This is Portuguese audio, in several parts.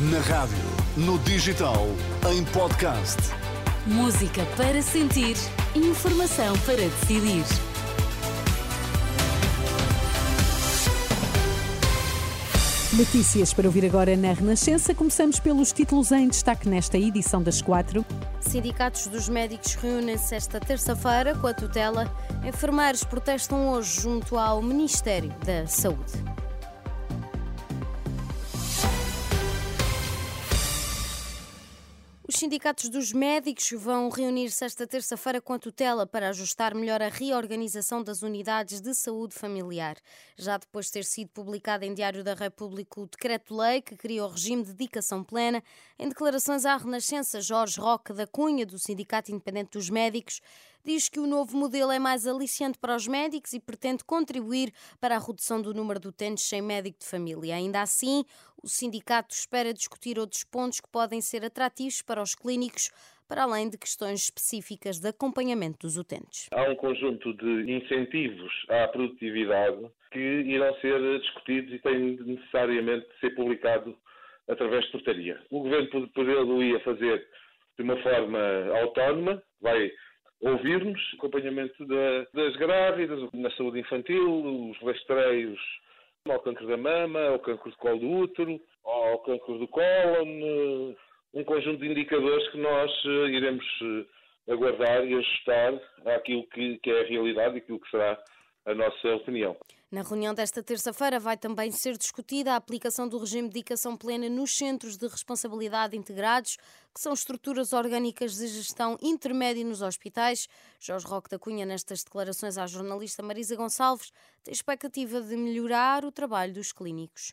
Na rádio, no digital, em podcast. Música para sentir, informação para decidir. Notícias para ouvir agora na Renascença. Começamos pelos títulos em destaque nesta edição das quatro. Sindicatos dos médicos reúnem-se esta terça-feira com a tutela. Enfermeiros protestam hoje junto ao Ministério da Saúde. Os sindicatos dos médicos vão reunir-se esta terça-feira com a tutela para ajustar melhor a reorganização das unidades de saúde familiar. Já depois de ter sido publicado em Diário da República o decreto-lei que cria o regime de dedicação plena, em declarações à Renascença, Jorge Roque da Cunha, do Sindicato Independente dos Médicos, diz que o novo modelo é mais aliciante para os médicos e pretende contribuir para a redução do número de utentes sem médico de família. Ainda assim, o sindicato espera discutir outros pontos que podem ser atrativos para os clínicos, para além de questões específicas de acompanhamento dos utentes. Há um conjunto de incentivos à produtividade que irão ser discutidos e têm necessariamente de ser publicados através de portaria. O Governo poderia ia fazer de uma forma autónoma, vai ouvir-nos, acompanhamento da, das grávidas, na saúde infantil, os rastreios ao cancro da mama, ao cancro de colo do útero, ao cancro do cólon, um conjunto de indicadores que nós eh, iremos eh, aguardar e ajustar àquilo que, que é a realidade e aquilo que será a nossa opinião. Na reunião desta terça-feira vai também ser discutida a aplicação do regime de dedicação plena nos centros de responsabilidade integrados, que são estruturas orgânicas de gestão intermédia nos hospitais. Jorge Roque da Cunha, nestas declarações à jornalista Marisa Gonçalves, tem expectativa de melhorar o trabalho dos clínicos.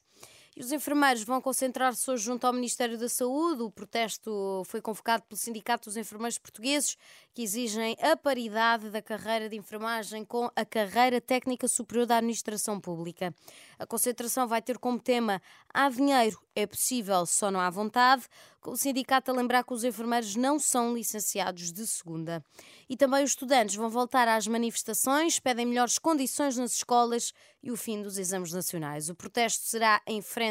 E os enfermeiros vão concentrar-se hoje junto ao Ministério da Saúde. O protesto foi convocado pelo Sindicato dos Enfermeiros Portugueses, que exigem a paridade da carreira de enfermagem com a carreira técnica superior da administração pública. A concentração vai ter como tema Há dinheiro, é possível, só não há vontade, com o sindicato a lembrar que os enfermeiros não são licenciados de segunda. E também os estudantes vão voltar às manifestações, pedem melhores condições nas escolas e o fim dos exames nacionais. O protesto será em frente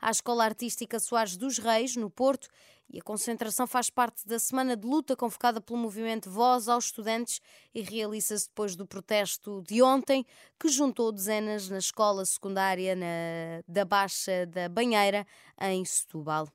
à Escola Artística Soares dos Reis, no Porto, e a concentração faz parte da semana de luta convocada pelo movimento Voz aos Estudantes e realiza-se depois do protesto de ontem, que juntou dezenas na escola secundária na, da Baixa da Banheira, em Setúbal.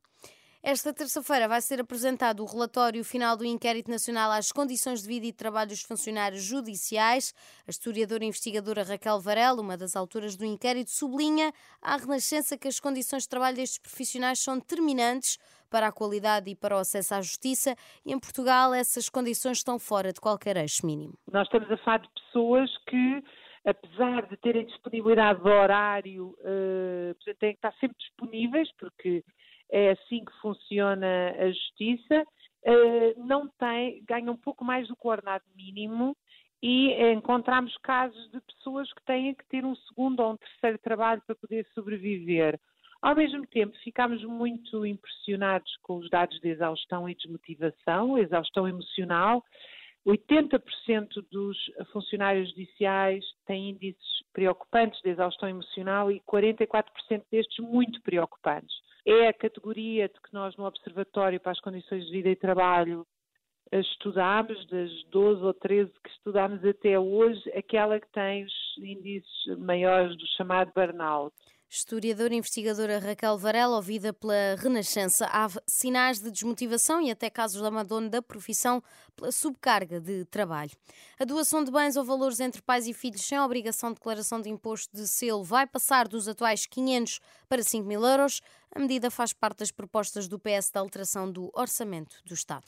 Esta terça-feira vai ser apresentado o relatório final do Inquérito Nacional às Condições de Vida e de Trabalho dos Funcionários Judiciais. A historiadora e investigadora Raquel Varela, uma das autoras do inquérito, sublinha à Renascença que as condições de trabalho destes profissionais são determinantes para a qualidade e para o acesso à justiça e em Portugal essas condições estão fora de qualquer eixo mínimo. Nós estamos a falar de pessoas que apesar de terem disponibilidade de horário, uh, têm que estar sempre disponíveis, porque é assim que funciona a justiça, uh, não tem, ganham um pouco mais do coordenado mínimo e encontramos casos de pessoas que têm que ter um segundo ou um terceiro trabalho para poder sobreviver. Ao mesmo tempo, ficámos muito impressionados com os dados de exaustão e desmotivação, exaustão emocional. 80% dos funcionários judiciais têm índices preocupantes de exaustão emocional e 44% destes muito preocupantes é a categoria de que nós no Observatório para as Condições de Vida e Trabalho estudámos, das 12 ou 13 que estudámos até hoje, aquela que tem os índices maiores do chamado burnout. Historiadora e investigadora Raquel Varela, ouvida pela Renascença, há sinais de desmotivação e até casos de abandono da profissão pela subcarga de trabalho. A doação de bens ou valores entre pais e filhos sem obrigação de declaração de imposto de selo vai passar dos atuais 500 para 5 mil euros. A medida faz parte das propostas do PS da alteração do orçamento do Estado.